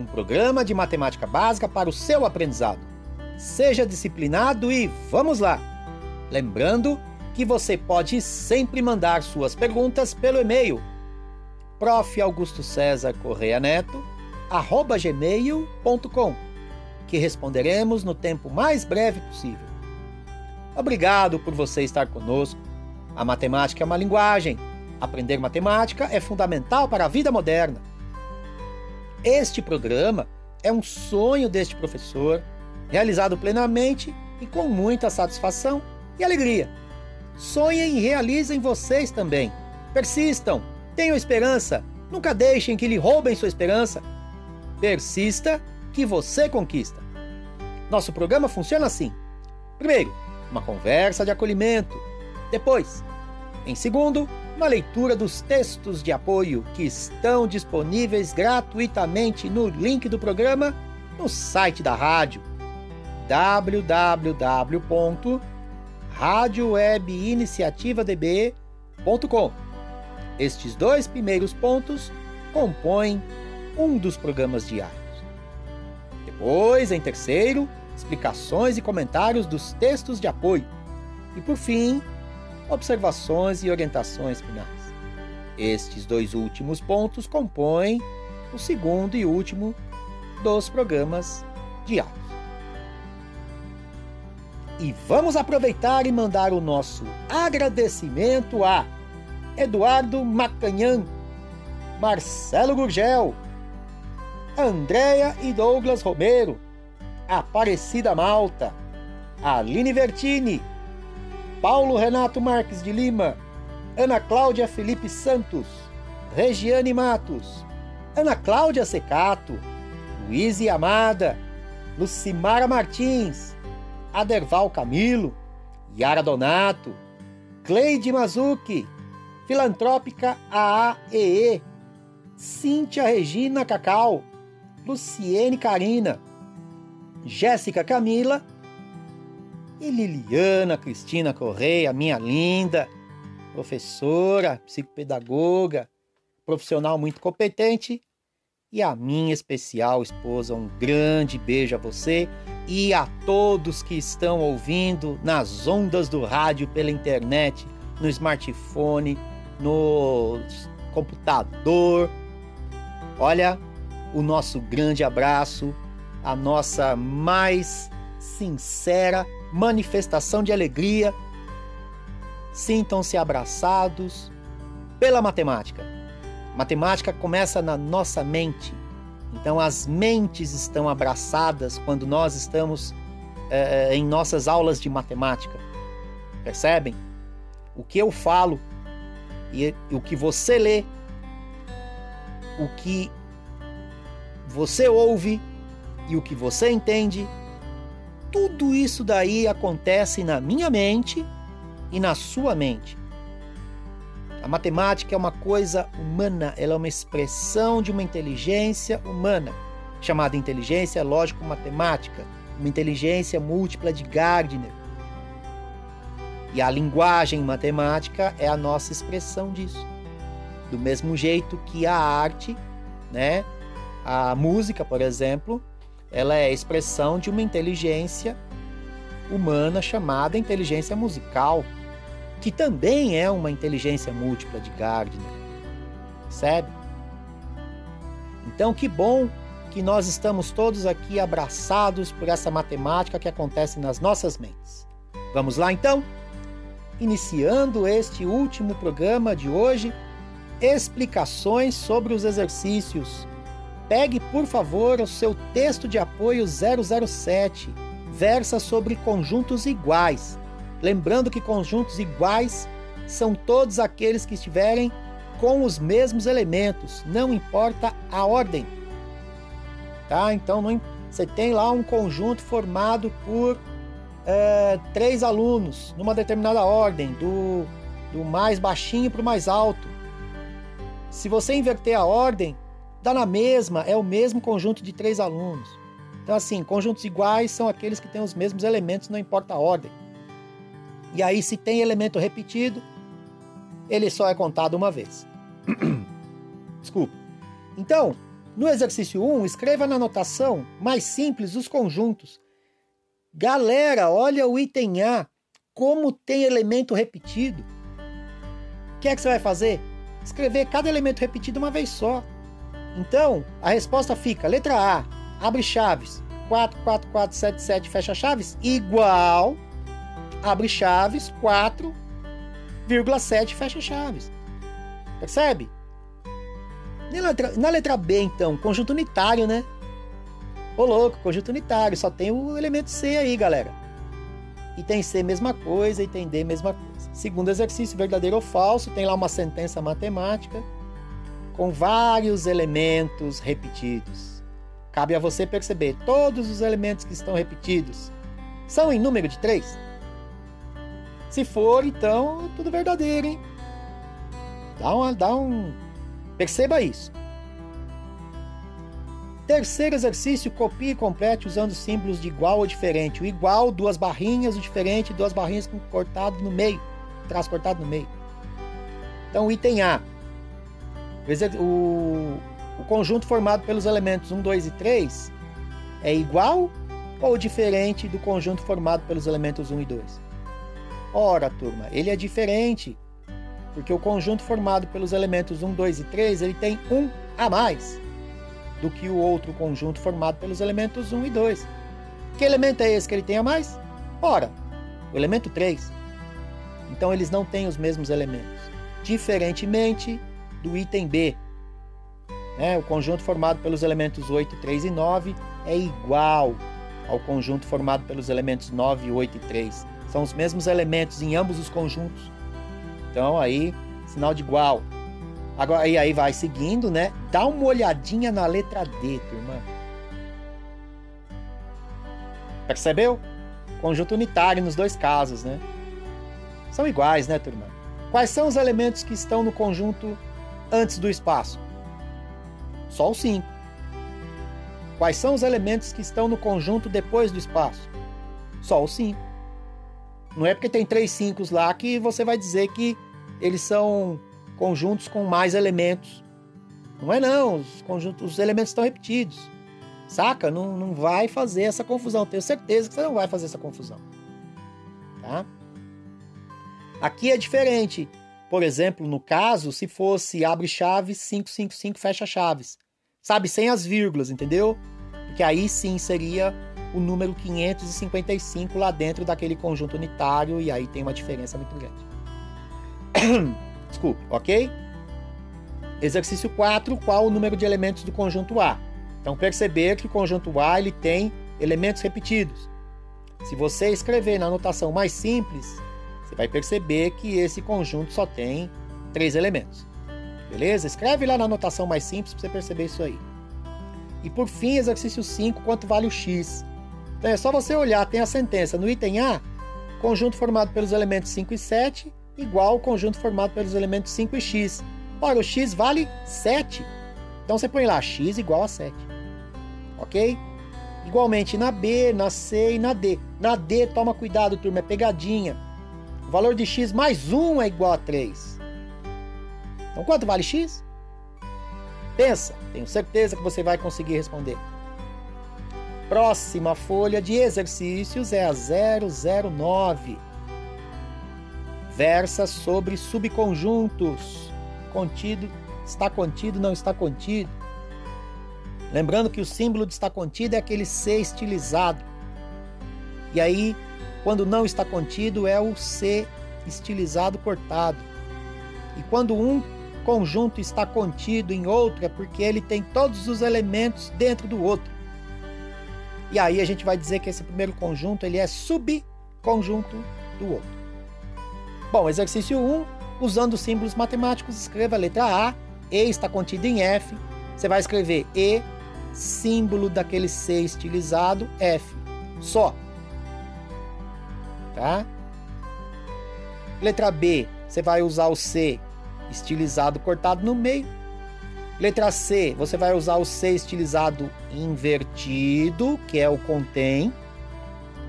um programa de matemática básica para o seu aprendizado. Seja disciplinado e vamos lá! Lembrando que você pode sempre mandar suas perguntas pelo e-mail prof. Augusto César Correia Neto, arroba gmail.com, que responderemos no tempo mais breve possível. Obrigado por você estar conosco. A matemática é uma linguagem. Aprender matemática é fundamental para a vida moderna. Este programa é um sonho deste professor, realizado plenamente e com muita satisfação e alegria. Sonhem e realizem vocês também. Persistam, tenham esperança, nunca deixem que lhe roubem sua esperança. Persista que você conquista. Nosso programa funciona assim: primeiro, uma conversa de acolhimento. Depois, em segundo, uma leitura dos textos de apoio que estão disponíveis gratuitamente no link do programa no site da rádio www.radiowebiniciativadb.com. Estes dois primeiros pontos compõem um dos programas diários. Depois, em terceiro, explicações e comentários dos textos de apoio. E por fim, observações e orientações finais. Estes dois últimos pontos compõem o segundo e último dos programas diários. E vamos aproveitar e mandar o nosso agradecimento a Eduardo Macanhã, Marcelo Gurgel, Andréia e Douglas Romero, Aparecida Malta, Aline Vertini, Paulo Renato Marques de Lima, Ana Cláudia Felipe Santos, Regiane Matos, Ana Cláudia Secato, Luiz Amada, Lucimara Martins, Aderval Camilo, Yara Donato, Cleide Mazuki, Filantrópica AAEE, Cíntia Regina Cacau, Luciene Carina, Jéssica Camila e Liliana Cristina Correia, minha linda, professora, psicopedagoga, profissional muito competente, e a minha especial esposa. Um grande beijo a você e a todos que estão ouvindo nas ondas do rádio, pela internet, no smartphone, no computador. Olha, o nosso grande abraço, a nossa mais sincera manifestação de alegria. Sintam-se abraçados pela matemática. Matemática começa na nossa mente. Então, as mentes estão abraçadas quando nós estamos é, em nossas aulas de matemática. Percebem? O que eu falo e o que você lê, o que você ouve e o que você entende tudo isso daí acontece na minha mente e na sua mente. A matemática é uma coisa humana, ela é uma expressão de uma inteligência humana, chamada inteligência lógico-matemática, uma inteligência múltipla de Gardner. E a linguagem matemática é a nossa expressão disso. Do mesmo jeito que a arte, né, a música, por exemplo, ela é a expressão de uma inteligência humana chamada inteligência musical, que também é uma inteligência múltipla de Gardner. Percebe? Então, que bom que nós estamos todos aqui abraçados por essa matemática que acontece nas nossas mentes. Vamos lá então? Iniciando este último programa de hoje, explicações sobre os exercícios. Pegue, por favor, o seu texto de apoio 007. Versa sobre conjuntos iguais. Lembrando que conjuntos iguais são todos aqueles que estiverem com os mesmos elementos, não importa a ordem. Tá? Então não, você tem lá um conjunto formado por é, três alunos numa determinada ordem, do, do mais baixinho para o mais alto. Se você inverter a ordem, dá na mesma, é o mesmo conjunto de três alunos. Então, assim, conjuntos iguais são aqueles que têm os mesmos elementos, não importa a ordem. E aí, se tem elemento repetido, ele só é contado uma vez. Desculpa. Então, no exercício 1, escreva na anotação mais simples os conjuntos. Galera, olha o item A, como tem elemento repetido. O que é que você vai fazer? Escrever cada elemento repetido uma vez só. Então, a resposta fica: letra A, abre chaves, 4, 4, 4, 7, 7, fecha chaves, igual abre chaves, 4,7 fecha chaves. Percebe? Na letra, na letra B, então, conjunto unitário, né? Ô louco, conjunto unitário, só tem o elemento C aí, galera. E tem C mesma coisa, e tem D mesma coisa. Segundo exercício, verdadeiro ou falso, tem lá uma sentença matemática com vários elementos repetidos. Cabe a você perceber, todos os elementos que estão repetidos são em número de 3? Se for, então, tudo verdadeiro, hein? Dá, uma, dá um. Perceba isso. Terceiro exercício, copie e complete usando símbolos de igual ou diferente. O igual, duas barrinhas, o diferente, duas barrinhas com cortado no meio. Traço cortado no meio. Então, item A. O, o conjunto formado pelos elementos 1, 2 e 3 é igual ou diferente do conjunto formado pelos elementos 1 e 2? Ora, turma, ele é diferente, porque o conjunto formado pelos elementos 1, 2 e 3, ele tem um a mais do que o outro conjunto formado pelos elementos 1 e 2. Que elemento é esse que ele tem a mais? Ora, o elemento 3. Então eles não têm os mesmos elementos. Diferentemente do item B. Né? O conjunto formado pelos elementos 8, 3 e 9 é igual ao conjunto formado pelos elementos 9, 8 e 3. São os mesmos elementos em ambos os conjuntos. Então aí, sinal de igual. Agora, e aí vai seguindo, né? Dá uma olhadinha na letra D, turma. Percebeu? Conjunto unitário nos dois casos, né? São iguais, né, turma? Quais são os elementos que estão no conjunto antes do espaço? Só o 5. Quais são os elementos que estão no conjunto depois do espaço? Só o 5. Não é porque tem três 5 lá que você vai dizer que eles são conjuntos com mais elementos. Não é não, os, conjuntos, os elementos estão repetidos. Saca? Não, não vai fazer essa confusão. Tenho certeza que você não vai fazer essa confusão. Tá? Aqui é diferente. Por exemplo, no caso, se fosse abre chaves 555 fecha chaves. Sabe, sem as vírgulas, entendeu? Porque aí sim seria o número 555 lá dentro daquele conjunto unitário e aí tem uma diferença muito grande. Desculpe, ok? Exercício 4, qual o número de elementos do conjunto A? Então perceber que o conjunto A ele tem elementos repetidos. Se você escrever na anotação mais simples, vai perceber que esse conjunto só tem três elementos. Beleza? Escreve lá na anotação mais simples para você perceber isso aí. E por fim, exercício 5, quanto vale o x? Então é só você olhar, tem a sentença no item A, conjunto formado pelos elementos 5 e 7, igual ao conjunto formado pelos elementos 5 e x. Ora, o x vale 7. Então você põe lá x igual a 7. Ok? Igualmente na B, na C e na D. Na D, toma cuidado, turma, é pegadinha. O valor de x mais 1 é igual a 3. Então quanto vale x? Pensa, tenho certeza que você vai conseguir responder. Próxima folha de exercícios é a 009. Versa sobre subconjuntos. Contido, está contido, não está contido. Lembrando que o símbolo de está contido é aquele C estilizado. E aí, quando não está contido, é o C estilizado cortado. E quando um conjunto está contido em outro, é porque ele tem todos os elementos dentro do outro. E aí a gente vai dizer que esse primeiro conjunto ele é subconjunto do outro. Bom, exercício 1, usando símbolos matemáticos, escreva a letra A, E está contido em F. Você vai escrever E, símbolo daquele C estilizado, F. Só. Tá? Letra B, você vai usar o C estilizado cortado no meio. Letra C, você vai usar o C estilizado invertido, que é o contém.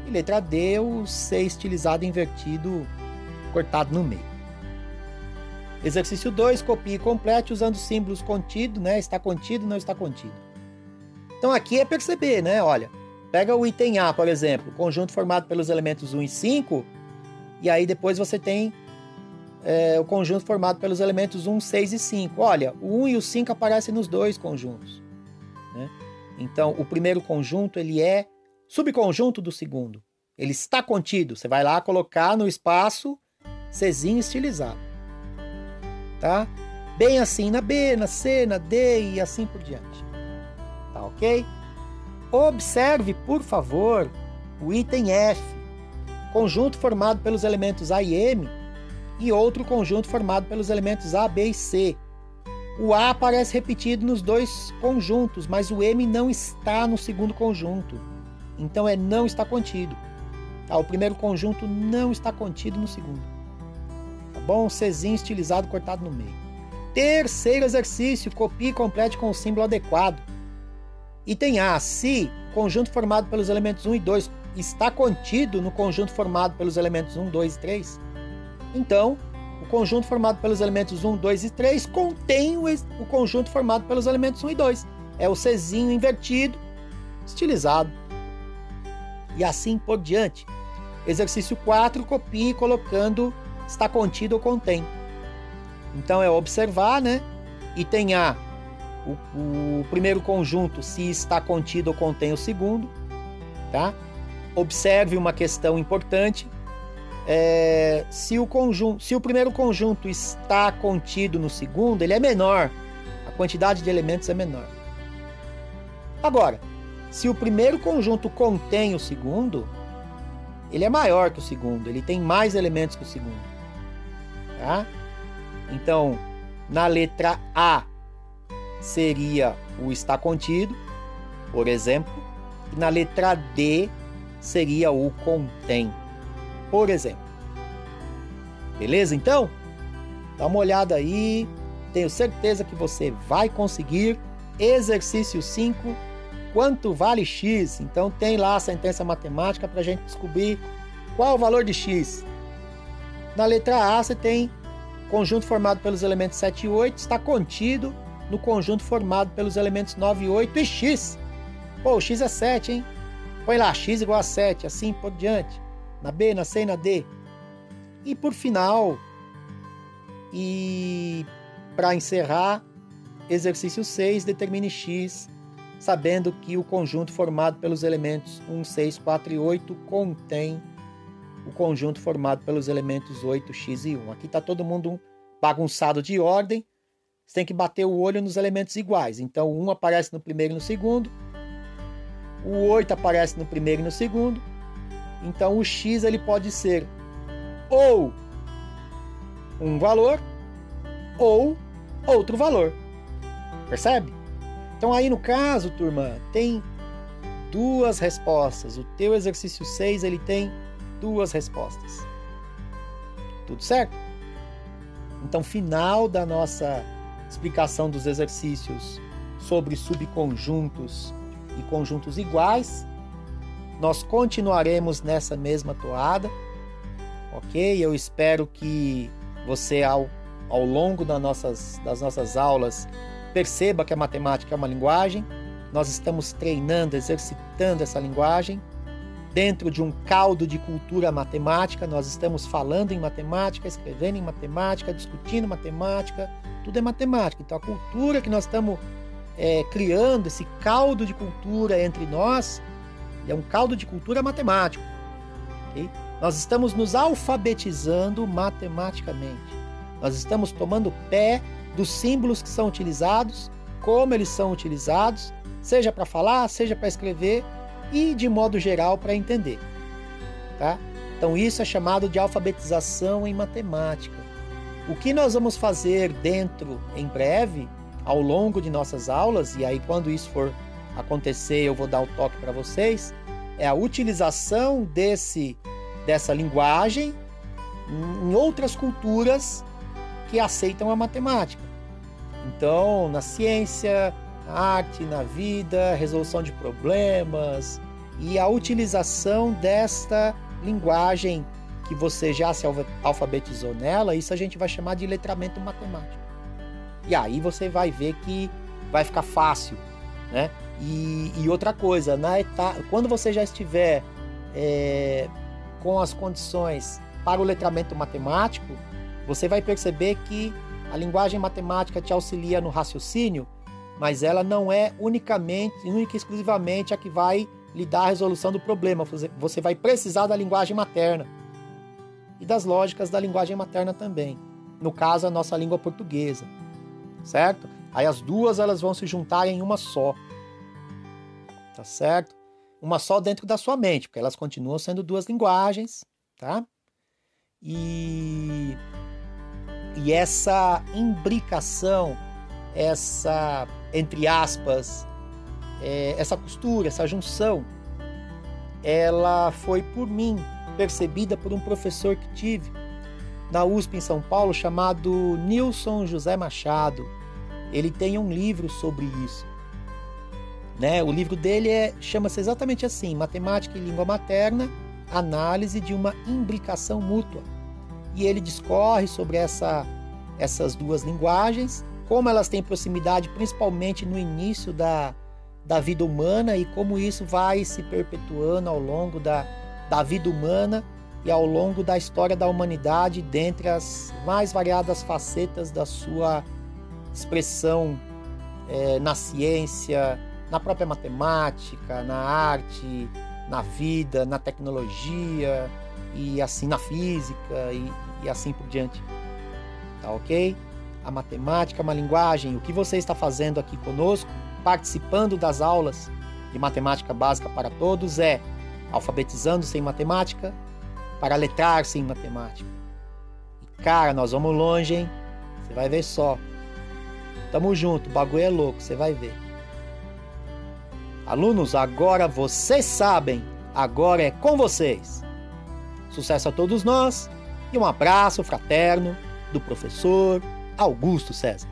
E letra D, o C estilizado invertido cortado no meio. Exercício 2, copie e complete usando símbolos contido, né? Está contido, não está contido. Então aqui é perceber, né? Olha, pega o item A, por exemplo, conjunto formado pelos elementos 1 e 5, e aí depois você tem é, o conjunto formado pelos elementos 1, 6 e 5. Olha, o 1 e o 5 aparecem nos dois conjuntos. Né? Então, o primeiro conjunto ele é subconjunto do segundo. Ele está contido. Você vai lá colocar no espaço Czinho estilizado. Tá? Bem assim na B, na C, na D e assim por diante. Tá ok? Observe, por favor, o item F. Conjunto formado pelos elementos A e M e outro conjunto formado pelos elementos A, B e C. O A aparece repetido nos dois conjuntos, mas o M não está no segundo conjunto. Então é não está contido. Tá, o primeiro conjunto não está contido no segundo. Tá bom? Czinho estilizado cortado no meio. Terceiro exercício, copie e complete com o símbolo adequado. Item A, se o conjunto formado pelos elementos 1 e 2 está contido no conjunto formado pelos elementos 1, 2 e 3, então, o conjunto formado pelos elementos 1, 2 e 3 contém o conjunto formado pelos elementos 1 e 2. É o Czinho invertido, estilizado. E assim por diante. Exercício 4, copie colocando está contido ou contém. Então é observar, né? E tem A, o, o primeiro conjunto, se está contido ou contém o segundo, tá? Observe uma questão importante é, se, o conjunto, se o primeiro conjunto está contido no segundo, ele é menor. A quantidade de elementos é menor. Agora, se o primeiro conjunto contém o segundo, ele é maior que o segundo, ele tem mais elementos que o segundo. Tá? Então, na letra A seria o está contido, por exemplo, e na letra D seria o contém por exemplo. Beleza, então? Dá uma olhada aí. Tenho certeza que você vai conseguir. Exercício 5. Quanto vale x? Então tem lá a sentença matemática para a gente descobrir qual o valor de x. Na letra A você tem conjunto formado pelos elementos 7 e 8 está contido no conjunto formado pelos elementos 9 e 8 e x. Pô, o x é 7, hein? Põe lá x igual a 7, assim por diante na B, na C e na D. E por final, e para encerrar, exercício 6, determine x, sabendo que o conjunto formado pelos elementos 1, 6, 4 e 8 contém o conjunto formado pelos elementos 8, x e 1. Aqui está todo mundo bagunçado de ordem, você tem que bater o olho nos elementos iguais. Então, o 1 aparece no primeiro e no segundo, o 8 aparece no primeiro e no segundo, então o x ele pode ser ou um valor ou outro valor. Percebe? Então aí no caso, turma, tem duas respostas. O teu exercício 6 ele tem duas respostas. Tudo certo? Então, final da nossa explicação dos exercícios sobre subconjuntos e conjuntos iguais, nós continuaremos nessa mesma toada, ok? Eu espero que você, ao, ao longo das nossas, das nossas aulas, perceba que a matemática é uma linguagem. Nós estamos treinando, exercitando essa linguagem dentro de um caldo de cultura matemática. Nós estamos falando em matemática, escrevendo em matemática, discutindo matemática, tudo é matemática. Então, a cultura que nós estamos é, criando, esse caldo de cultura entre nós, é um caldo de cultura matemático. Okay? Nós estamos nos alfabetizando matematicamente. Nós estamos tomando pé dos símbolos que são utilizados, como eles são utilizados, seja para falar, seja para escrever e de modo geral para entender. Tá? Então isso é chamado de alfabetização em matemática. O que nós vamos fazer dentro em breve, ao longo de nossas aulas, e aí quando isso for acontecer, eu vou dar o toque para vocês, é a utilização desse dessa linguagem em outras culturas que aceitam a matemática. Então, na ciência, arte, na vida, resolução de problemas e a utilização desta linguagem que você já se alfabetizou nela, isso a gente vai chamar de letramento matemático. E aí você vai ver que vai ficar fácil, né? E, e outra coisa, na etapa, quando você já estiver é, com as condições para o letramento matemático, você vai perceber que a linguagem matemática te auxilia no raciocínio, mas ela não é unicamente, única e exclusivamente a que vai lhe dar a resolução do problema. Você vai precisar da linguagem materna e das lógicas da linguagem materna também. No caso, a nossa língua portuguesa, certo? Aí as duas elas vão se juntar em uma só tá certo? Uma só dentro da sua mente, porque elas continuam sendo duas linguagens, tá? E, e essa imbricação, essa, entre aspas, é, essa costura, essa junção, ela foi por mim percebida por um professor que tive na USP em São Paulo chamado Nilson José Machado. Ele tem um livro sobre isso. Né? O livro dele é, chama-se exatamente assim: Matemática e Língua Materna, Análise de uma Imbricação Mútua. E ele discorre sobre essa, essas duas linguagens, como elas têm proximidade principalmente no início da, da vida humana e como isso vai se perpetuando ao longo da, da vida humana e ao longo da história da humanidade, dentre as mais variadas facetas da sua expressão é, na ciência, na própria matemática, na arte, na vida, na tecnologia e assim na física e, e assim por diante. Tá ok? A matemática é uma linguagem. O que você está fazendo aqui conosco, participando das aulas de matemática básica para todos, é alfabetizando-se em matemática para letrar-se em matemática. E cara, nós vamos longe, hein? Você vai ver só. Tamo junto, o bagulho é louco, você vai ver. Alunos, agora vocês sabem, agora é com vocês. Sucesso a todos nós e um abraço fraterno do professor Augusto César.